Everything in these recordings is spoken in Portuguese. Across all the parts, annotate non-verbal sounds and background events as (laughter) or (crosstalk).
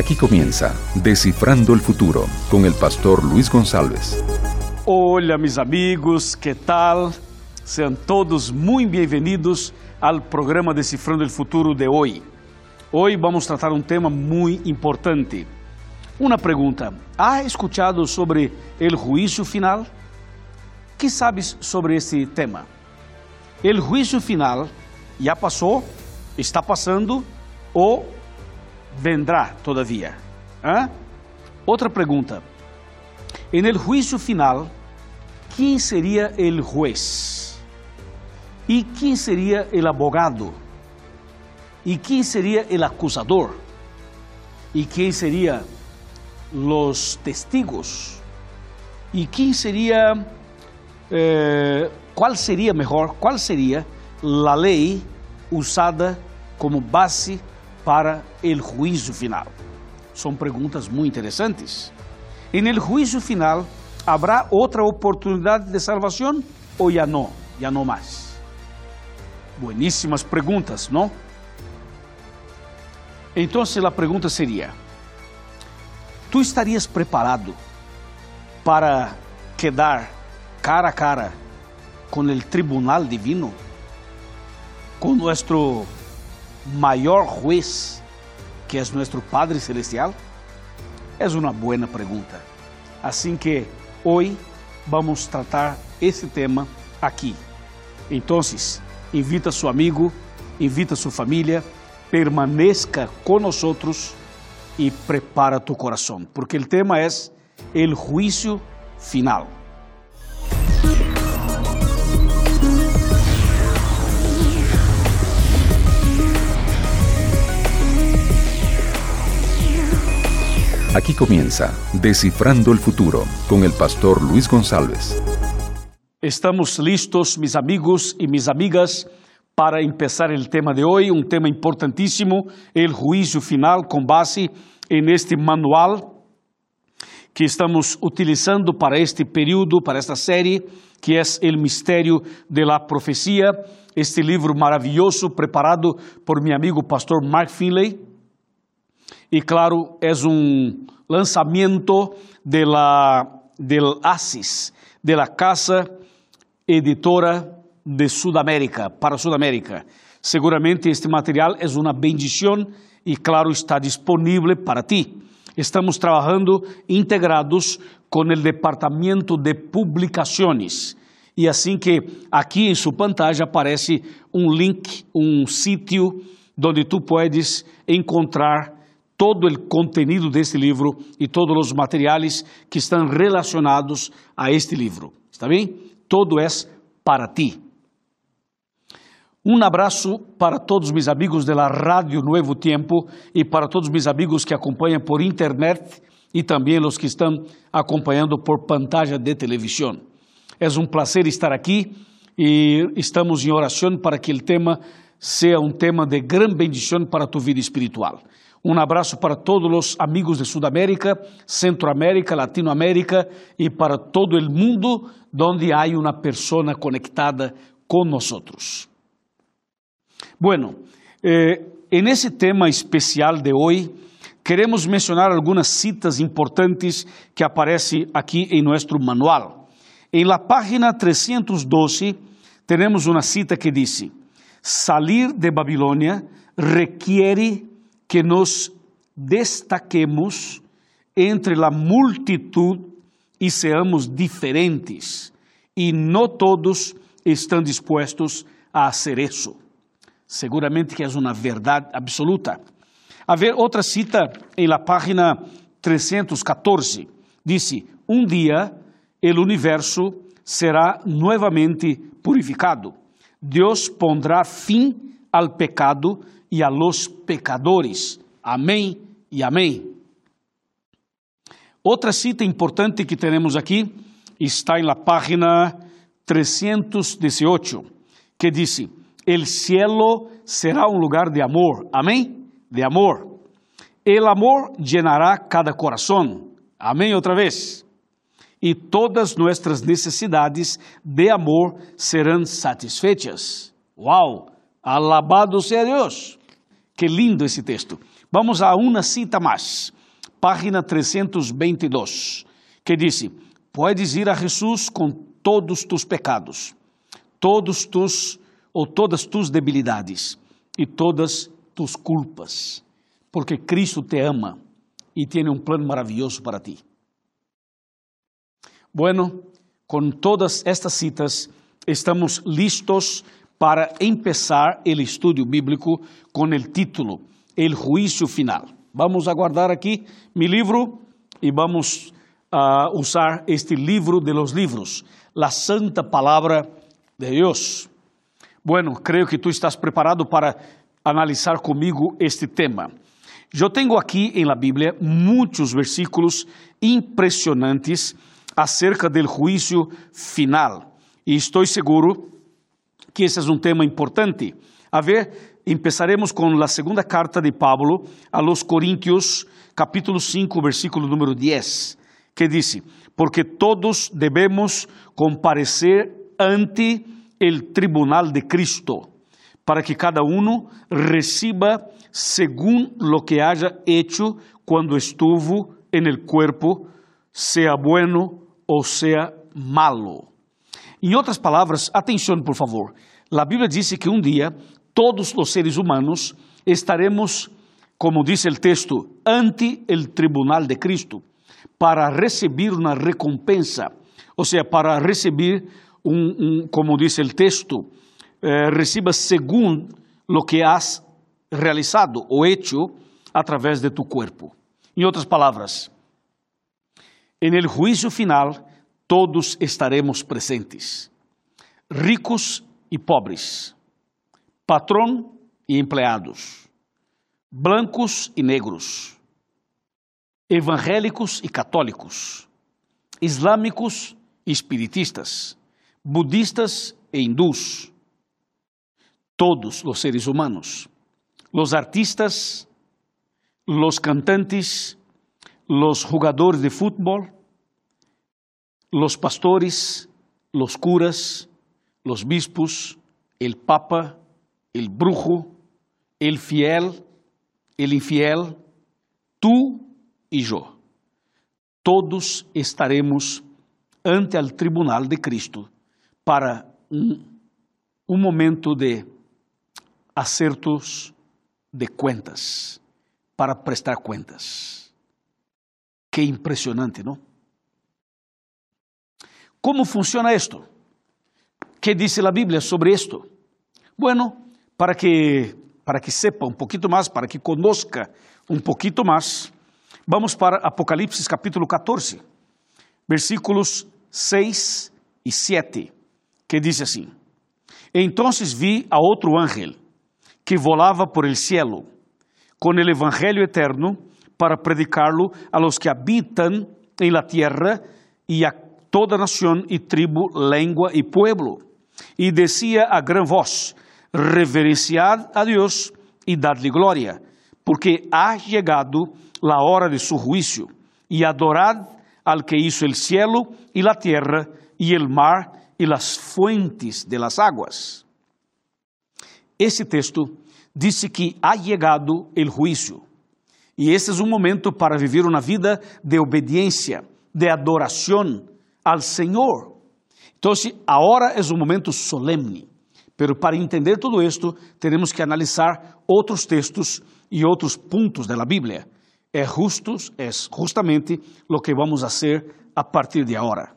Aquí comienza Descifrando el Futuro con el pastor Luis González. Olá, meus amigos, que tal? Sejam todos muito bem-vindos ao programa Decifrando o Futuro de hoje. Hoje vamos tratar um tema muito importante. Uma pergunta: ¿Ha escuchado sobre o juízo final? que sabes sobre esse tema? O juízo final já passou, está passando ou vendrá todavia? ¿Ah? Outra pergunta: En el juízo final, quem seria o juez? E quem seria o abogado? E quem seria o acusador? E quem seria os testigos? E quem seria, eh, qual seria melhor, qual seria a lei usada como base para o juízo final? São perguntas muito interessantes. En el juízo final, ¿habrá otra oportunidad de salvación o ya no? Ya no más. Buenísimas preguntas, ¿no? Entonces la pregunta sería, ¿tú estarías preparado para quedar cara a cara con el tribunal divino? Con nuestro mayor juez, que es nuestro Padre Celestial? É uma boa pergunta. Assim que hoje vamos tratar esse tema aqui. Então, invita seu amigo, invita sua família, permaneça conosco e prepara tu coração, porque o tema é o juízo final. Aquí comienza Descifrando el Futuro con el pastor Luis González. Estamos listos, mis amigos y mis amigas, para empezar el tema de hoy, un tema importantísimo, el juicio final con base en este manual que estamos utilizando para este período, para esta série, que es El Misterio de la Profecía, este livro maravilhoso preparado por mi amigo pastor Mark Finley. E claro, é um lançamento de la, del ASIS, de la Casa Editora de Sudamérica, para Sudamérica. Seguramente este material é uma bendição e, claro, está disponível para ti. Estamos trabalhando integrados com o Departamento de Publicações. E assim que aqui em sua pantalla aparece um link, um sítio onde tu puedes encontrar todo o contenido deste livro e todos os materiais que estão relacionados a este livro. Está bem? Todo é para ti. Um abraço para todos meus amigos da Rádio Novo Tempo e para todos meus amigos que acompanham por internet e também os que estão acompanhando por pantalla de televisão. É um prazer estar aqui e estamos em oração para que o tema seja um tema de grande bendição para tu vida espiritual. Um abraço para todos os amigos de Sudamérica, Centroamérica, Latinoamérica e para todo o mundo onde há uma pessoa conectada com nós. Bueno, eh, en ese tema especial de hoje, queremos mencionar algumas citas importantes que aparecem aqui em nosso manual. Em la página 312, temos uma cita que diz: Salir de Babilônia requiere que nos destaquemos entre a multitud e seamos diferentes, e não todos estão dispostos a fazer isso. Seguramente que é uma verdade absoluta. A ver, outra cita em la página 314, disse: Um dia o universo será novamente purificado. Deus pondrá fim ao pecado e a los pecadores. Amém e amém. Outra cita importante que temos aqui está em la página 318, que diz: El cielo será um lugar de amor. Amém? De amor. El amor llenará cada coração. Amém outra vez. E todas nossas necessidades de amor serão satisfeitas. Uau! Alabado seja Deus! Que lindo esse texto. Vamos a uma cita mais, página 322, que diz: Puedes ir a Jesus com todos tus pecados, todos tus ou todas tus debilidades e todas tus culpas, porque Cristo te ama e tem um plano maravilhoso para ti. Bueno, com todas estas citas, estamos listos para empezar o estudo bíblico com o título El Juízo Final. Vamos aguardar aqui mi livro e vamos usar este livro de los livros, la Santa Palavra de Deus. Bueno, creio que tu estás preparado para analisar comigo este tema. Eu tenho aqui em la Bíblia muitos versículos impressionantes acerca del juízo final. E estou seguro que esse é um tema importante. A ver, empezaremos com a segunda carta de Pablo a los Coríntios, capítulo 5, versículo número 10, que diz: Porque todos devemos comparecer ante el tribunal de Cristo, para que cada uno reciba según lo que haya hecho cuando estuvo en el cuerpo, sea bueno ou sea malo. Em outras palavras, atenção por favor. A Bíblia diz que um dia todos os seres humanos estaremos, como diz o texto, ante o tribunal de Cristo para receber uma recompensa, ou seja, para receber um, um como diz o texto, eh, receba segundo lo que has realizado ou hecho através de tu cuerpo. Em outras palavras, en el juízo final todos estaremos presentes, ricos e pobres, patrão e empregados, brancos e negros, evangélicos e católicos, islâmicos e espiritistas, budistas e hindús, todos os seres humanos, os artistas, os cantantes, os jogadores de futebol, os pastores, os curas, os bispos, el papa, el brujo, el fiel, el infiel, tú e eu. Todos estaremos ante o tribunal de Cristo para um, um momento de acertos de contas, para prestar contas. Que impressionante, não? Como funciona isto? Que diz a Bíblia sobre isto? Bueno, para que para que sepa um pouquinho mais, para que conozca um pouquinho mais, vamos para Apocalipse capítulo 14, versículos 6 e 7 que diz assim: Entonces vi a outro ángel que volava por el cielo com el evangelio eterno para predicarlo a los que habitan en la tierra y a toda nación y tribu, lengua y pueblo. Y decía a gran voz, reverenciad a Dios y dadle gloria, porque ha llegado la hora de su juicio, y adorad al que hizo el cielo y la tierra y el mar e las fuentes de las aguas. Esse texto disse que ha llegado el juízo. E esse é um momento para viver uma vida de obediência, de adoração ao Senhor. Então, agora é um momento solemne. Pero para entender tudo isto, temos que analisar outros textos e outros pontos da Bíblia. É justos, é justamente o que vamos fazer a partir de agora.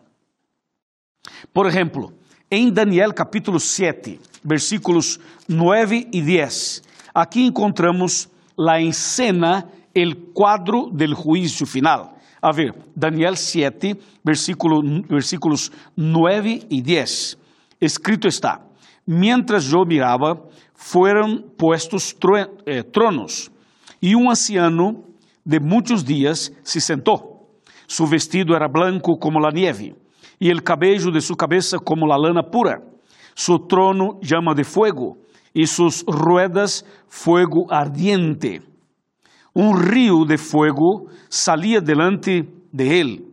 Por exemplo, em Daniel capítulo 7, versículos 9 e 10, aqui encontramos a escena, el quadro del juízo final. A ver, Daniel 7, versículo, versículos 9 e 10. Escrito está: Mientras eu mirava, foram puestos eh, tronos, e um anciano de muitos dias se sentou. Su vestido era blanco como la nieve e el cabello de su cabeza como la lana pura. Su trono llama de fuego y sus ruedas fuego ardiente. Un río de fuego salía delante de él.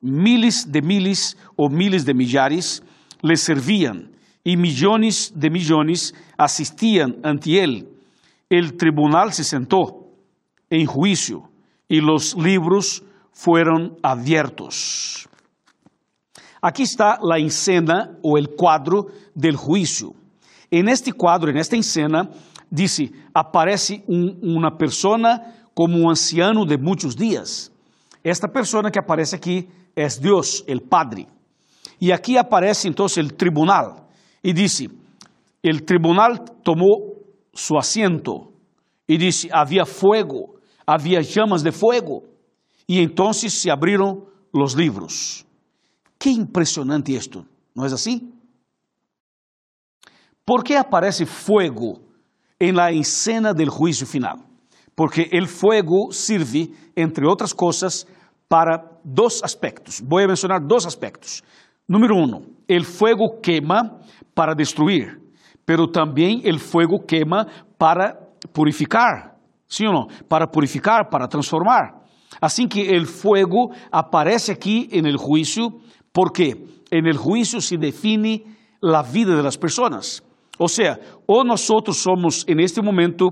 Miles de miles o miles de millares le servían y millones de millones asistían ante él. El tribunal se sentó em juízo e os livros foram abiertos. Aqui está a encena ou o quadro del juízo. En este quadro, en esta escena, dice, aparece un, una persona como un anciano de muchos días. Esta persona que aparece aquí es Dios, el Padre. Y aquí aparece entonces el tribunal. Y dice, el tribunal tomó su asiento y dice, había fuego, había llamas de fuego. Y entonces se abrieron los libros. Qué impresionante esto, ¿no es así? ¿Por qué aparece fuego en la escena del juicio final? Porque el fuego sirve, entre otras cosas, para dos aspectos. Voy a mencionar dos aspectos. Número uno, el fuego quema para destruir, pero también el fuego quema para purificar, ¿sí o no? Para purificar, para transformar. Así que el fuego aparece aquí en el juicio porque en el juicio se define la vida de las. Ou seja, ou nós somos en este momento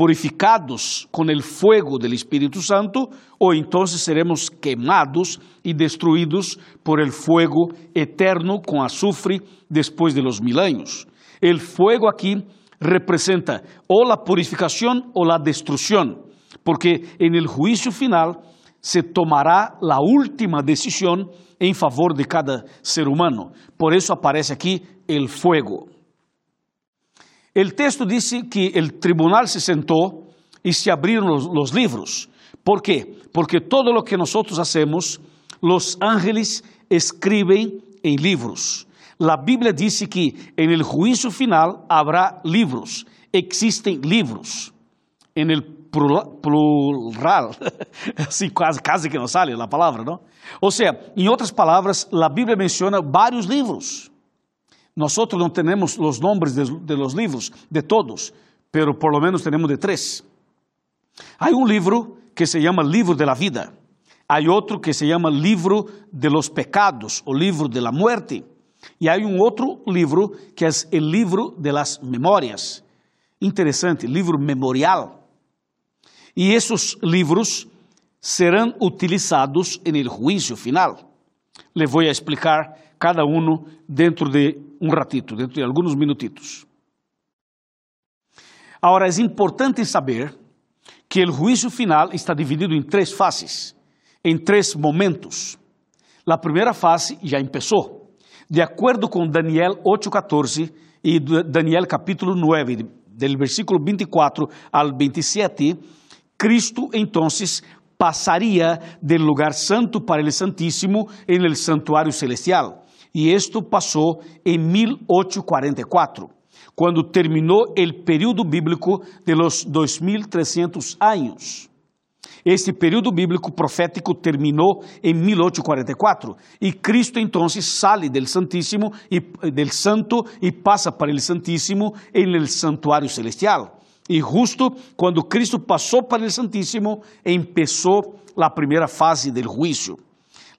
purificados com o fuego del Espírito Santo, ou então seremos quemados e destruídos por el fuego eterno com azufre depois de los mil anos. El fuego aqui representa ou la purificação ou la destruição, porque en el juicio final se tomará la última decisión en favor de cada ser humano. Por eso aparece aquí el fuego. El texto dice que el tribunal se sentó y se abrieron los, los, livros. ¿Por qué? Porque todo lo que nosotros hacemos, los ángeles escriben en libros. La Biblia dice que en el juicio final habrá libros, existen libros. En el plural, assim quase, quase que não sale a palavra, não? Ou seja, em outras palavras, a Bíblia menciona vários livros. Nós não temos os nomes de, de los livros de todos, pero por lo menos temos de três. Há um livro que se chama Livro de la Vida. Há outro que se chama Livro de los Pecados, o Livro de la Muerte. E há um outro livro que é o Livro de las Memórias. Interessante, livro memorial. E esses livros serão utilizados no juízo final. Le vou explicar cada um dentro de um ratito, dentro de alguns minutitos. Agora, é importante saber que o juízo final está dividido em três fases, em três momentos. A primeira fase já começou. De acordo com Daniel 8:14 e Daniel capítulo 9, del versículo 24 al 27, Cristo entonces pasaría del lugar santo para el santísimo en el santuario celestial. Y esto pasó en 1844, cuando terminó el periodo bíblico de los 2300 años. Este período bíblico profético terminou em 1844 e Cristo então sale del Santíssimo e del Santo e passa para el Santíssimo em el santuário celestial. E justo quando Cristo passou para o Santíssimo, começou a primeira fase do juízo.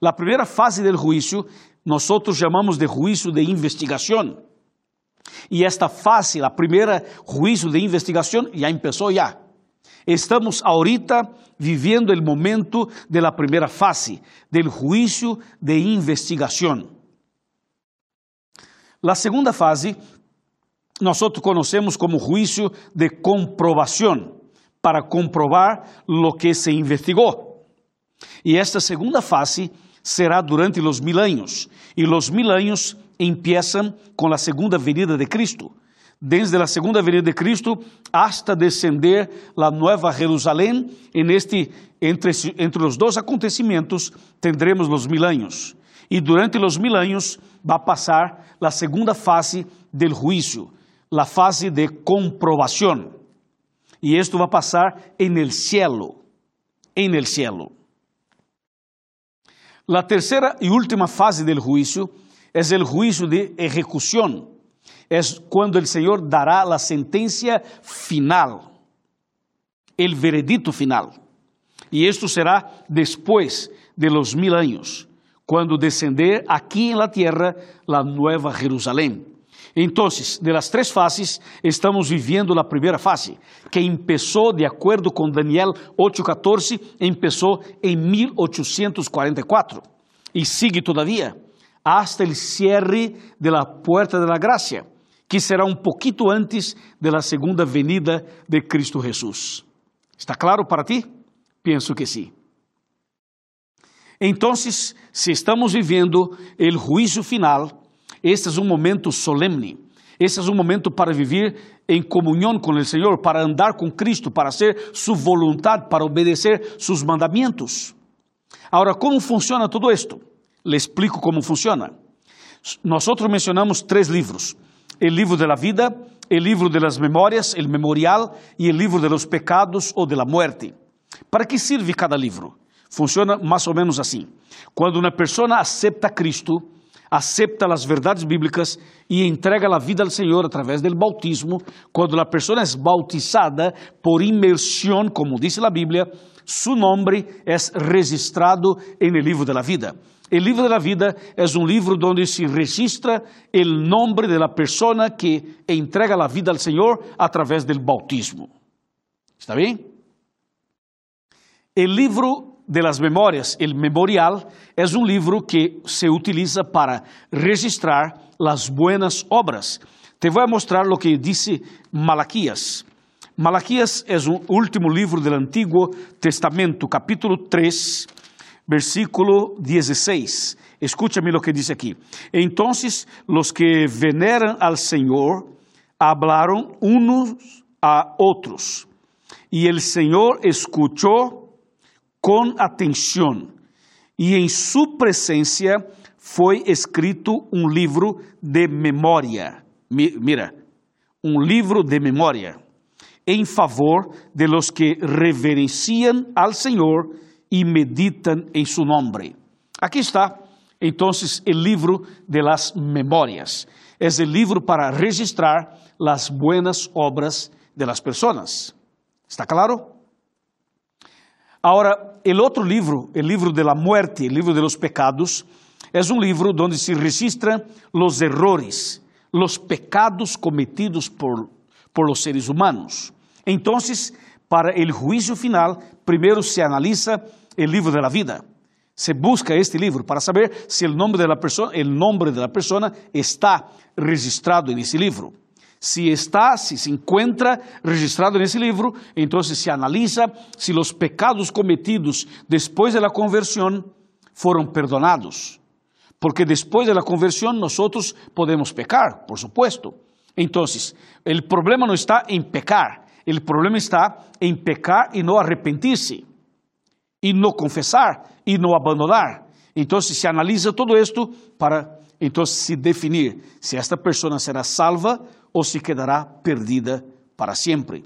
A primeira fase do juízo, nós chamamos de juízo de investigação. E esta fase, a primeira juízo de investigação, já começou já. Estamos ahorita vivendo o momento de la primeira fase, del juízo de investigação. A segunda fase nosotros conocemos como juicio de comprobación, para comprobar lo que se investigó. Y esta segunda fase será durante los mil años, y los mil años empiezan con la segunda venida de Cristo. Desde la segunda venida de Cristo hasta descender la nueva Jerusalén, en este, entre, entre los dos acontecimientos tendremos los mil años. Y durante los mil años va a pasar la segunda fase del juicio, la fase de comprobación. Y esto va a pasar en el cielo, en el cielo. La tercera y última fase del juicio es el juicio de ejecución. Es cuando el Señor dará la sentencia final, el veredicto final. Y esto será después de los mil años, cuando descender aquí en la tierra la nueva Jerusalén. Entonces, de tres fases, estamos viviendo la primera fase, que empezó, de acuerdo con Daniel 8:14, empezó en 1844 y sigue todavía hasta el cierre de la puerta de la gracia, que será un poquito antes de la segunda venida de Cristo Jesús. ¿Está claro para ti? Pienso que sí. Entonces, si estamos viviendo el juicio final, este é um momento solene. Este é um momento para viver em comunhão com o Senhor, para andar com Cristo, para ser sua vontade, para obedecer seus mandamentos. Agora, como funciona todo isto? Le explico como funciona. Nós mencionamos três livros: o livro da vida, o livro das memórias, o memorial, e o livro de los pecados ou de la muerte. Para que serve cada livro? Funciona mais ou menos assim. Quando uma pessoa acepta Cristo, acepta as verdades bíblicas e entrega a vida ao Senhor através do bautismo, quando a pessoa é bautizada por imersão, como diz a Bíblia, su nome é registrado em el livro da vida. O livro da vida é um livro onde se registra o nome da pessoa que entrega a vida ao Senhor através do bautismo. ¿Está bem? O livro de las memorias, el memorial, es un libro que se utiliza para registrar las buenas obras. Te voy a mostrar lo que dice Malaquías. Malaquías es un último libro del Antiguo Testamento, capítulo 3, versículo 16. Escúchame lo que dice aquí. Entonces los que veneran al Señor hablaron unos a otros, y el Señor escuchó com atenção, e em sua presença foi escrito um livro de memória. Mira, um livro de memória em favor de los que reverenciam al Senhor e meditam em su nome. Aqui está, então, o livro de las memórias. É o livro para registrar las buenas obras de las personas. ¿Está claro? Agora, o outro livro, o livro de la muerte, livro de los pecados, é um livro onde se registram os errores, os pecados cometidos por, por los seres humanos. Então, para o juízo final, primeiro se analisa o livro de la vida. Se busca este livro para saber se o nome da pessoa, o nome da pessoa está registrado nesse livro. Si está, si se encuentra registrado en ese libro, entonces se analiza si los pecados cometidos después de la conversión fueron perdonados. Porque después de la conversión nosotros podemos pecar, por supuesto. Entonces, el problema no está en pecar, el problema está en pecar y no arrepentirse, y no confesar, y no abandonar. Entonces se analiza todo esto para entonces se definir si esta persona será salva ou se quedará perdida para sempre.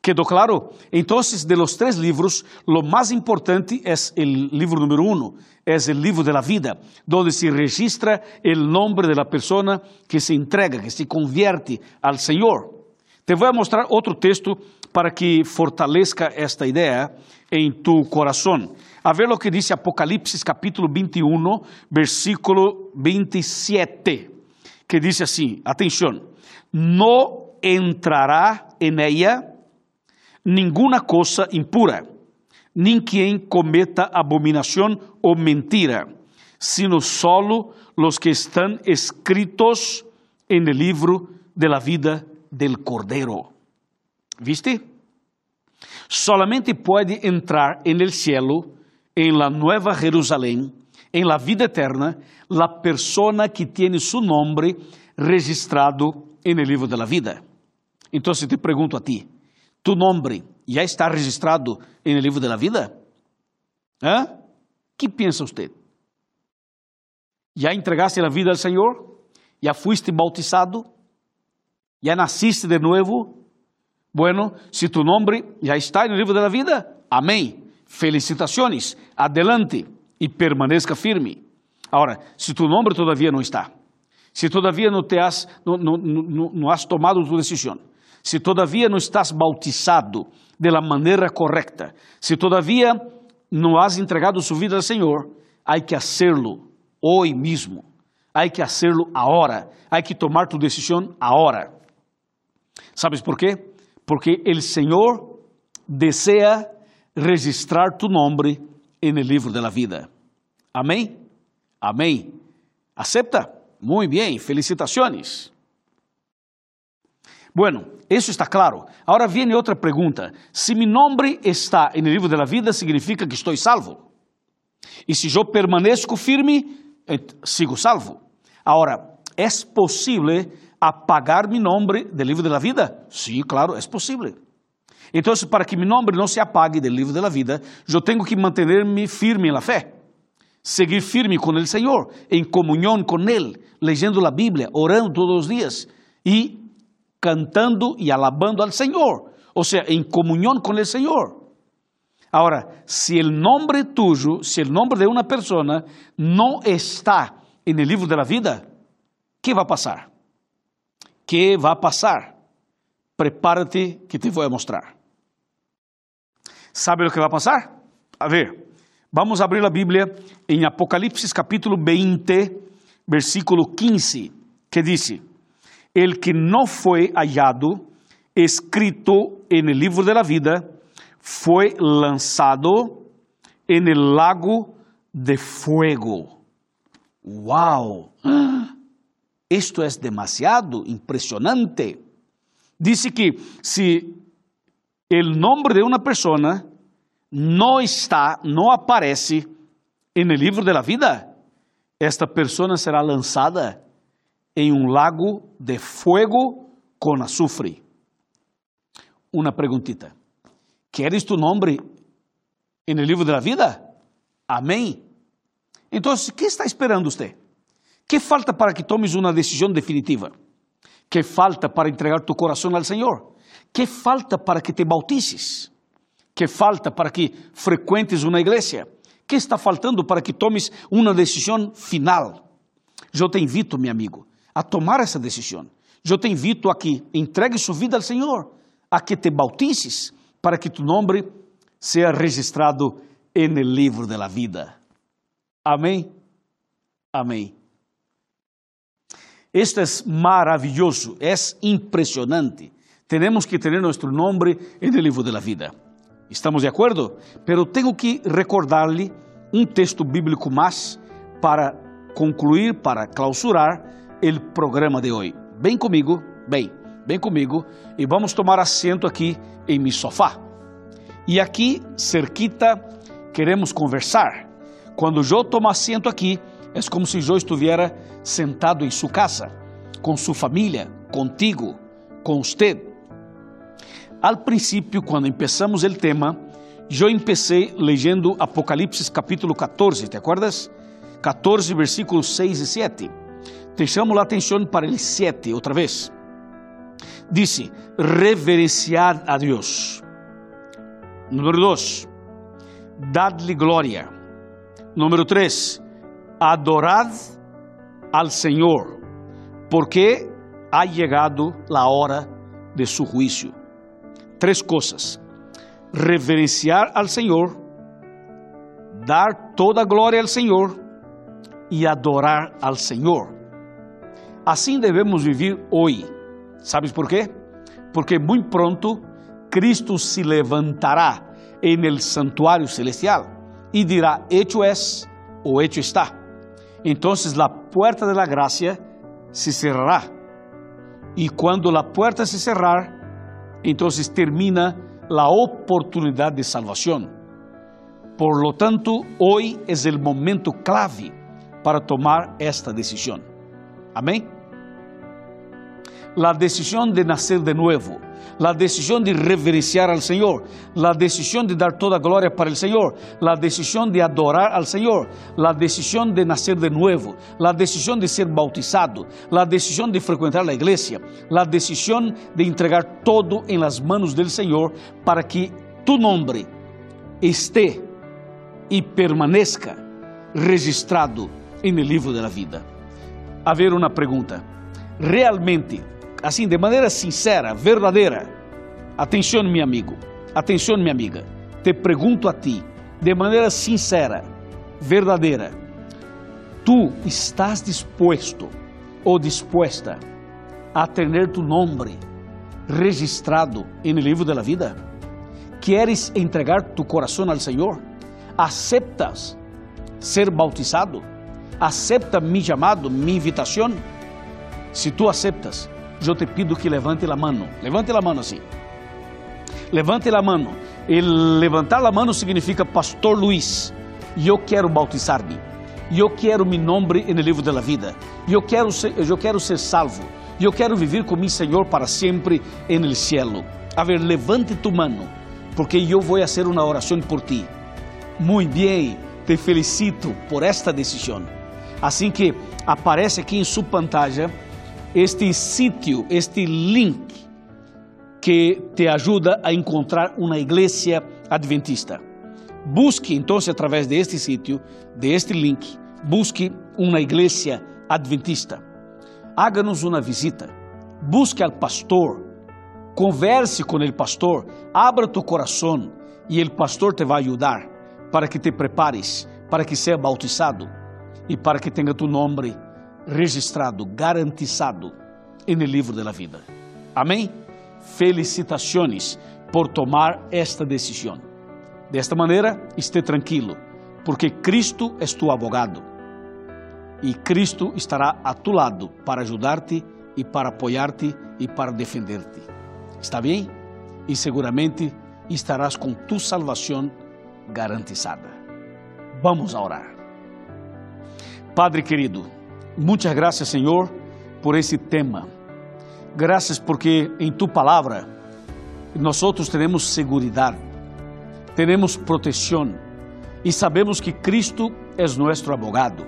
¿Quedou claro? Então, de los três livros, lo mais importante é o livro número uno, é o livro de la vida, donde se registra o nome de la persona que se entrega, que se convierte al Senhor. Te vou mostrar outro texto para que fortaleça esta ideia em tu coração. A ver o que diz Apocalipse capítulo 21, versículo 27 que dice así, atención, no entrará en ella ninguna cosa impura, ni quien cometa abominación o mentira, sino solo los que están escritos en el libro de la vida del Cordero. ¿Viste? Solamente puede entrar en el cielo, en la nueva Jerusalén, en la vida eterna, la persona que tiene su nombre registrado en el libro de la vida. Entonces te pregunto a ti, ¿tu nombre ya está registrado en el libro de la vida? ¿Eh? ¿Qué piensa usted? ¿Ya entregaste la vida al Señor? ¿Ya fuiste bautizado? ¿Ya naciste de nuevo? Bueno, si tu nombre ya está en el libro de la vida, amén. Felicitaciones, adelante e permaneça firme. Agora, se tu nome todavia não está, se todavia não, te has, não, não, não, não has tomado tua decisão, se todavia não estás bautizado de la maneira correta, se todavia não has entregado sua vida ao Senhor, há que hacerlo hoje mesmo. Hay que hacerlo ahora. Hay que tomar tu decisión ahora. ¿Sabes por qué? Porque el Señor desea registrar tu el libro de la vida. Amén. Amén. ¿Acepta? Muy bien, felicitaciones. Bueno, eso está claro. Ahora viene otra pregunta. Si mi nombre está libro de la vida, significa que estoy salvo. Y si yo permanezco firme, sigo salvo. Ahora, ¿es posible apagar mi nombre del libro de la vida? Sí, claro, es posible. Entonces, para que mi nombre no se apague del libro de la vida, yo tengo que mantenerme firme en la. Seguir firme con el Señor, en comunión con Él, leyendo la Biblia, orando todos los días y cantando y alabando al Señor. O sea, en comunión con el Señor. Ahora, si el nombre tuyo, si el nombre de una persona no está en el libro de la vida, ¿qué va a pasar? ¿Qué va a pasar? Prepárate que te voy a mostrar. ¿Sabe lo que va a pasar? A ver, vamos a abrir la Biblia en Apocalipsis capítulo 20, versículo 15, que dice, el que no fue hallado escrito en el libro de la vida fue lanzado en el lago de fuego. ¡Wow! (gasps) Esto es demasiado impresionante. Dice que si el nombre de una persona no está, no aparece en el libro de la vida, esta persona será lanzada em um lago de fuego com azufre. Uma perguntita. ¿Queres tu nome en livro de la vida? Então, o que está esperando você? Que falta para que tomes uma decisão definitiva? Que falta para entregar tu coração ao Senhor? Que falta para que te bautices? Que falta para que frequentes uma igreja? Que está faltando para que tomes uma decisão final? Eu te invito, meu amigo, a tomar essa decisão. Eu te invito a que entregue sua vida ao Senhor, a que te bautices para que tu nome seja registrado el livro de la vida. Amém? Amém. Esto es maravilloso, es impresionante. Tenemos que tener nuestro nombre en el libro de la vida. ¿Estamos de acuerdo? Pero tengo que recordarle un texto bíblico más para concluir, para clausurar el programa de hoy. Ven conmigo, ven, ven conmigo y vamos a tomar asiento aquí en mi sofá. Y aquí, cerquita, queremos conversar. Cuando yo tomo asiento aquí, es como si yo estuviera sentado en su casa, con su familia, contigo, con usted. Al principio, cuando empezamos el tema, yo empecé leyendo Apocalipsis capítulo 14, ¿te acuerdas? 14, versículos 6 y 7. Te chamo a atenção para el 7 outra vez. Dice, reverenciar a Deus. Número 2, dadle glória. Número 3, adorad al Senhor, porque ha llegado la hora de su juicio. Três coisas: reverenciar al Senhor, dar toda glória al Senhor e adorar al Senhor. Assim devemos viver hoje. ¿Sabes por quê? Porque muito pronto Cristo se levantará en el santuário celestial e dirá: Hecho es o hecho está. Entonces la puerta de la gracia se cerrará. E quando la puerta se cerrar, entonces termina la oportunidad de salvación. Por lo tanto, hoy es el momento clave para tomar esta decisión. Amém? La decisión de nacer de nuevo, la decisión de reverenciar al Señor, la decisión de dar toda gloria para el Señor, la decisión de adorar al Señor, la decisión de nacer de nuevo, la decisión de ser bautizado, la decisión de frecuentar la iglesia, la decisión de entregar todo en las manos del Señor para que tu nombre esté y permanezca registrado en el libro de la vida. A ver una pregunta. Realmente assim, de maneira sincera, verdadeira. Atenção, meu amigo, atenção, minha amiga. Te pergunto a ti, de maneira sincera, verdadeira. tú estás dispuesto ou dispuesta a ter tu nome registrado no livro da vida? ¿Quieres entregar tu coração ao Senhor? ¿Aceptas ser bautizado? ¿Acepta mi chamado, mi invitação? Se tu aceptas, eu te pido que levante a mão. Levante a mão assim. Levante a mão. E levantar a mão significa Pastor Luiz. Eu quero bautizar-me. Eu quero meu nome no livro da vida. Eu quero ser, quero ser salvo. Eu quero viver com meu Senhor para sempre no cielo. A ver, levante tu mano, porque eu vou fazer uma oração por ti. Muito bem, te felicito por esta decisão. Assim que aparece aqui em sua pantalla este sítio, este link que te ajuda a encontrar uma igreja adventista. Busque então, através deste sítio, deste link, busque uma igreja adventista. Haga-nos uma visita. Busque al pastor. Converse com o pastor. Abra tu coração e o pastor te vai ajudar para que te prepares, para que seja bautizado e para que tenha tu nome registrado, garantizado no livro da vida. Amém? Felicitações por tomar esta decisão. Desta maneira, esteja tranquilo, porque Cristo é tu abogado e Cristo estará a tu lado para ajudar-te e para apoiar-te e para defender-te. Está bem? E seguramente estarás com tu salvação garantizada. Vamos a orar. Padre querido, muitas graças, Senhor, por esse tema. Graças porque em tu palavra nós outros teremos segurança temos proteção e sabemos que Cristo é nosso abogado.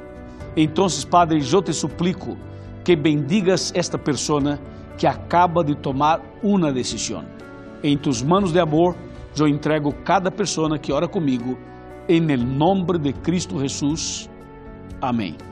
Então, Padre, eu te suplico que bendigas esta pessoa que acaba de tomar uma decisão. Em tus manos de amor, eu entrego cada pessoa que ora comigo, em nome de Cristo Jesus. Amém.